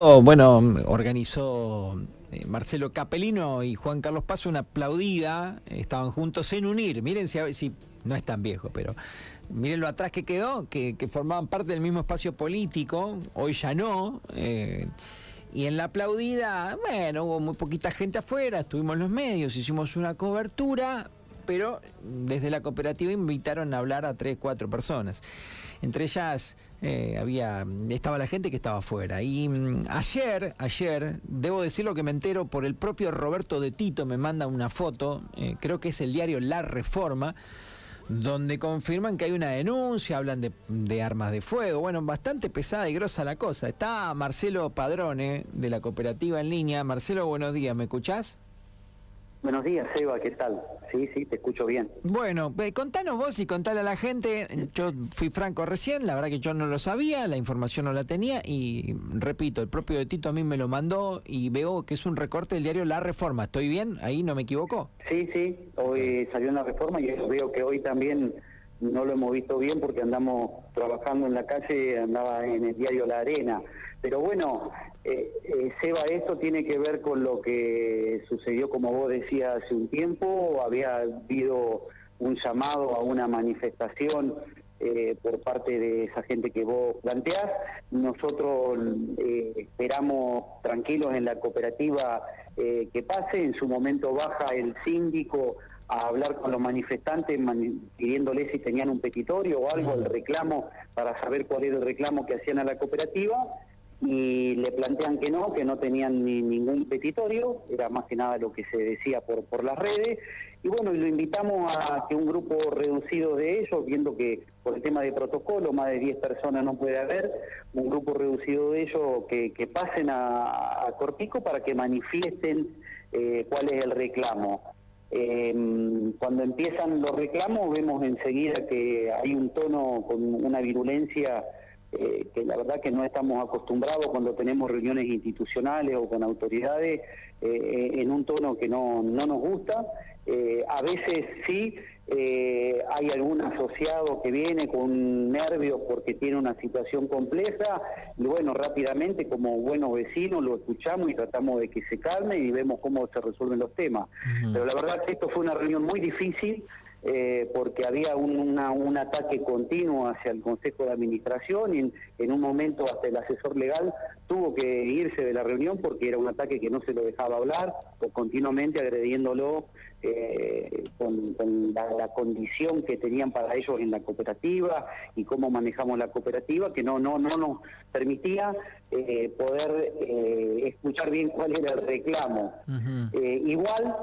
Oh, bueno, organizó eh, Marcelo Capelino y Juan Carlos Paso una aplaudida, estaban juntos en unir, miren si, si no es tan viejo, pero miren lo atrás que quedó, que, formaban parte del mismo espacio político, hoy ya no, eh, y en la aplaudida, bueno, hubo muy poquita gente afuera, estuvimos los medios, hicimos una cobertura, pero desde la cooperativa invitaron a hablar a tres, cuatro personas. Entre ellas eh, había, estaba la gente que estaba afuera. Y mm, ayer, ayer, debo decirlo que me entero por el propio Roberto de Tito, me manda una foto, eh, creo que es el diario La Reforma, donde confirman que hay una denuncia, hablan de, de, armas de fuego. Bueno, bastante pesada y grosa la cosa. Está Marcelo Padrone de la cooperativa en línea. Marcelo, buenos días, ¿me escuchás? Buenos días, Eva, ¿qué tal? Sí, sí, te escucho bien. Bueno, contanos vos y contale a la gente. Yo fui franco recién, la verdad que yo no lo sabía, la información no la tenía y repito, el propio de Tito a mí me lo mandó y veo que es un recorte del diario La Reforma. ¿Estoy bien? ¿Ahí no me equivoco? Sí, sí, hoy salió en La Reforma y veo que hoy también no lo hemos visto bien porque andamos trabajando en la calle, andaba en el diario La Arena. Pero bueno, eh, eh, Seba, esto tiene que ver con lo que sucedió, como vos decías, hace un tiempo. Había habido un llamado a una manifestación eh, por parte de esa gente que vos planteás. Nosotros eh, esperamos tranquilos en la cooperativa que pase. En su momento baja el síndico a hablar con los manifestantes pidiéndoles si tenían un petitorio o algo, el reclamo, para saber cuál era el reclamo que hacían a la cooperativa y le plantean que no, que no tenían ni ningún petitorio, era más que nada lo que se decía por, por las redes, y bueno, y lo invitamos a que un grupo reducido de ellos, viendo que por el tema de protocolo más de 10 personas no puede haber, un grupo reducido de ellos que, que pasen a, a, Cortico para que manifiesten eh, cuál es el reclamo. Eh, cuando empiezan los reclamos vemos enseguida que hay un tono con una virulencia eh, que la verdad que no estamos acostumbrados cuando tenemos reuniones institucionales o con autoridades eh, en un tono que no, no nos gusta. Eh, a veces sí hay algún asociado que viene con nervios porque tiene una situación compleja y bueno, rápidamente como buenos vecinos lo escuchamos y tratamos de que se calme y vemos cómo se resuelven los temas. Pero la verdad que esto fue una reunión muy difícil eh, porque había un, un, ataque continuo hacia el Consejo de Administración y en, un momento hasta el asesor legal tuvo que irse de la reunión porque era un ataque que no se lo dejaba hablar o continuamente agrediéndolo eh, con, la, condición que tenían para ellos en la cooperativa y cómo manejamos la cooperativa que no no no nos permitía eh, poder escuchar bien cuál era el reclamo. Igual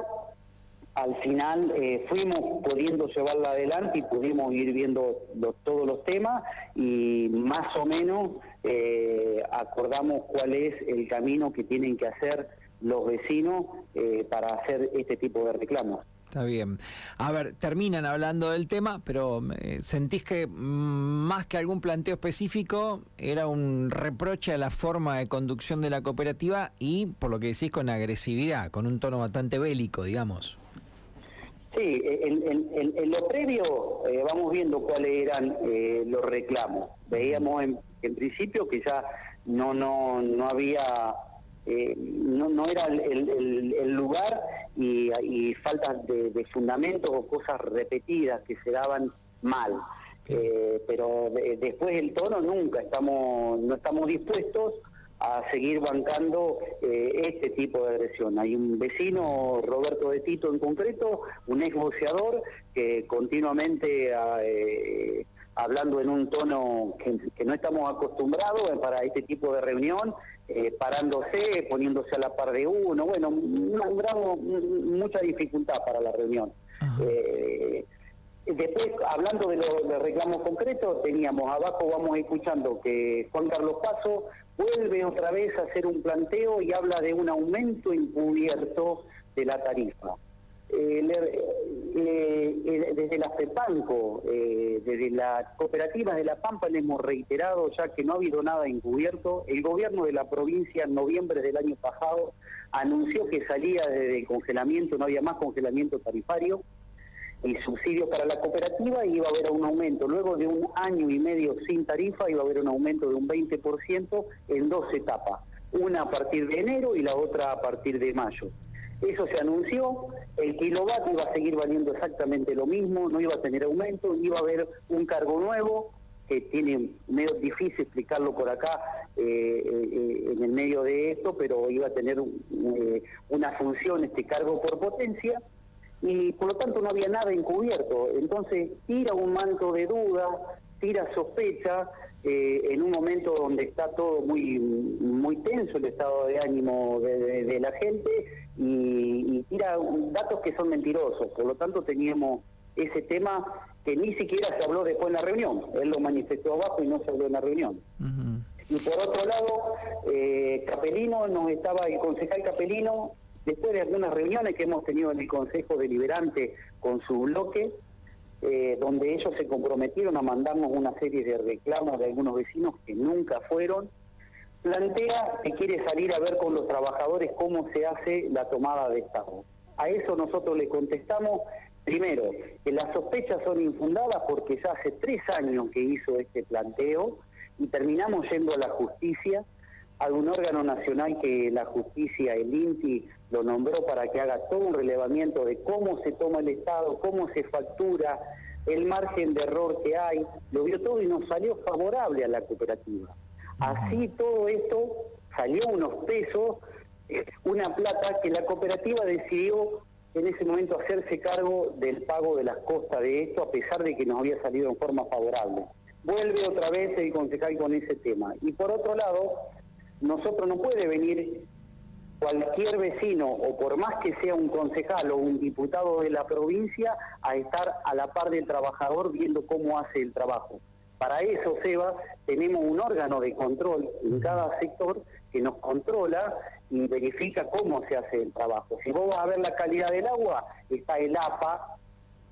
al final eh, fuimos pudiendo llevarla adelante y pudimos ir viendo todos los temas y más o menos eh, acordamos cuál es el camino que tienen que hacer los vecinos eh, para hacer este tipo de reclamos. Está bien. A ver, terminan hablando del tema, pero ¿sentís que mm, más que algún planteo específico era un reproche a la forma de conducción de la cooperativa y, por lo que decís, con agresividad, con un tono bastante bélico, digamos? Sí, en, lo previo eh, vamos viendo cuáles eran eh, los reclamos. Veíamos en, principio que ya no no no había eh, no, no era el, lugar y, y faltas de, de, fundamentos o cosas repetidas que se daban mal. pero después el tono nunca estamos no estamos dispuestos a seguir bancando eh, este tipo de agresión. Hay un vecino, Roberto de Tito en concreto, un negociador que continuamente eh, hablando en un tono que, no estamos acostumbrados para este tipo de reunión, eh, parándose, poniéndose a la par de uno, bueno, un, mucha dificultad para la reunión. Después, hablando de los reclamos concretos, teníamos abajo, vamos escuchando que Juan Carlos Paso vuelve otra vez a hacer un planteo y habla de un aumento encubierto de la tarifa. Eh, eh, desde la FEPANCO, eh, desde las cooperativas de La Pampa le hemos reiterado ya que no ha habido nada encubierto. El gobierno de la provincia en noviembre del año pasado anunció que salía desde el congelamiento, no había más congelamiento tarifario y subsidios para la cooperativa y iba a haber un aumento. Luego de un año y medio sin tarifa iba a haber un aumento de un 20% en dos etapas. una a partir de enero y la otra a partir de mayo. Eso se anunció, el kilovatio iba a seguir valiendo exactamente lo mismo, no iba a tener aumento, iba a haber un cargo nuevo, que tiene medio difícil explicarlo por acá eh, eh, en el medio de esto, pero iba a tener eh, una función este cargo por potencia y por lo tanto no había nada encubierto. Entonces tira un manto de duda, tira sospecha en un momento donde está todo muy muy tenso el estado de ánimo de, la gente y, y tira datos que son mentirosos. Por lo tanto teníamos ese tema que ni siquiera se habló después en la reunión. Él lo manifestó abajo y no se habló en la reunión. Y por otro lado, eh, Capelino nos estaba, el concejal Capelino, después de algunas reuniones que hemos tenido en el Consejo Deliberante con su bloque, eh, donde ellos se comprometieron a mandarnos una serie de reclamos de algunos vecinos que nunca fueron, plantea que quiere salir a ver con los trabajadores cómo se hace la tomada de Estado. A eso nosotros le contestamos Primero, que las sospechas son infundadas porque ya hace tres años que hizo este planteo y terminamos yendo a la justicia, a un órgano nacional que la justicia, el INTI, lo nombró para que haga todo un relevamiento de cómo se toma el Estado, cómo se factura, el margen de error que hay, lo vio todo y nos salió favorable a la cooperativa. Así todo esto salió unos pesos, eh, una plata que la cooperativa decidió en ese momento hacerse cargo del pago de las costas de esto, a pesar de que nos había salido en forma favorable. Vuelve otra vez el concejal con ese tema. Y por otro lado, nosotros no puede venir cualquier vecino, o por más que sea un concejal o un diputado de la provincia, a estar a la par del trabajador viendo cómo hace el trabajo. Para eso, Seba, tenemos un órgano de control en cada sector que nos controla y verifica cómo se hace el trabajo. Si vos vas a ver la calidad del agua, está el APA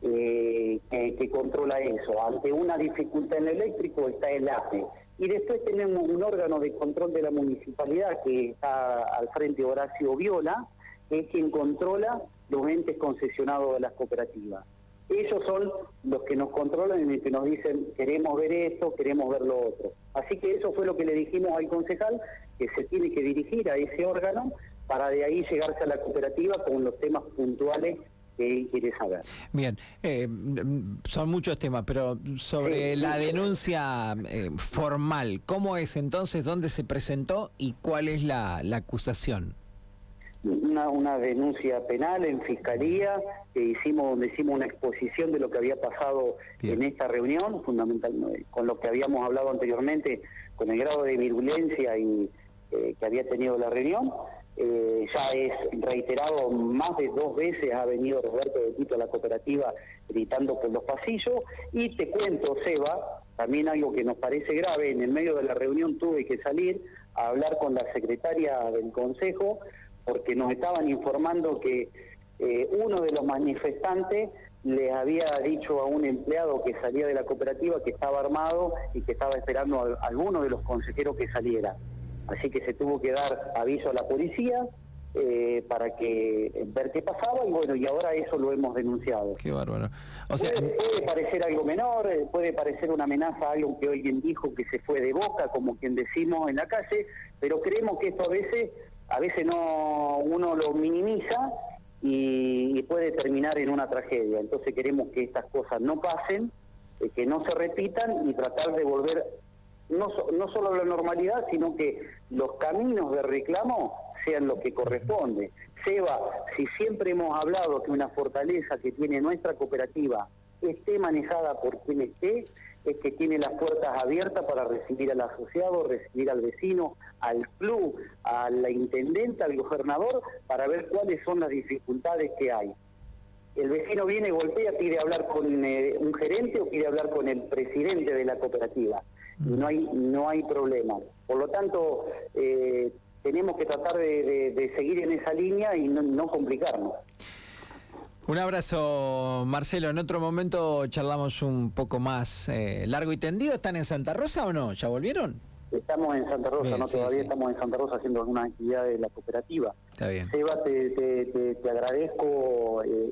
eh, que, controla eso. Ante una dificultad en el eléctrico está el APE. Y después tenemos un órgano de control de la municipalidad que está al frente Horacio Viola, que es quien controla los entes concesionados de las cooperativas. Ellos son los que nos controlan y que nos dicen queremos ver esto, queremos ver lo otro. Así que eso fue lo que le dijimos al concejal, que se tiene que dirigir a ese órgano para de ahí llegarse a la cooperativa con los temas puntuales que él quiere saber. Bien, eh, son muchos temas, pero sobre la denuncia eh, formal, ¿cómo es entonces? ¿Dónde se presentó y cuál es la acusación? una, una denuncia penal en fiscalía que hicimos donde hicimos una exposición de lo que había pasado en esta reunión fundamentalmente con lo que habíamos hablado anteriormente con el grado de virulencia y eh, que había tenido la reunión eh, ya es reiterado más de dos veces ha venido Roberto de Tito a la cooperativa gritando por los pasillos y te cuento Seba también algo que nos parece grave en el medio de la reunión tuve que salir a hablar con la secretaria del consejo porque nos estaban informando que eh, uno de los manifestantes les había dicho a un empleado que salía de la cooperativa que estaba armado y que estaba esperando a, alguno de los consejeros que saliera. Así que se tuvo que dar aviso a la policía eh, para que ver qué pasaba y bueno, y ahora eso lo hemos denunciado. Qué bárbaro. O sea, puede, puede, parecer algo menor, eh, puede parecer una amenaza algo que alguien dijo que se fue de boca, como quien decimos en la calle, pero creemos que esto a veces a veces no uno lo minimiza y, puede terminar en una tragedia. Entonces queremos que estas cosas no pasen, eh, que no se repitan y tratar de volver no, no solo la normalidad, sino que los caminos de reclamo sean lo que corresponde. Seba, si siempre hemos hablado que una fortaleza que tiene nuestra cooperativa esté manejada por quien esté, es que tiene las puertas abiertas para recibir al asociado, recibir al vecino, al club, a la intendente, al gobernador, para ver cuáles son las dificultades que hay. El vecino viene, golpea, pide hablar con eh, un gerente o pide hablar con el presidente de la cooperativa. Y no hay, no hay problema. Por lo tanto, eh, tenemos que tratar de, seguir en esa línea y no complicarnos. Un abrazo, Marcelo. En otro momento charlamos un poco más eh, largo y tendido. ¿Están en Santa Rosa o no? ¿Ya volvieron? Estamos en Santa Rosa, no todavía estamos en Santa Rosa haciendo alguna actividad de la cooperativa. Está bien. Seba, te, te, te, agradezco. Eh,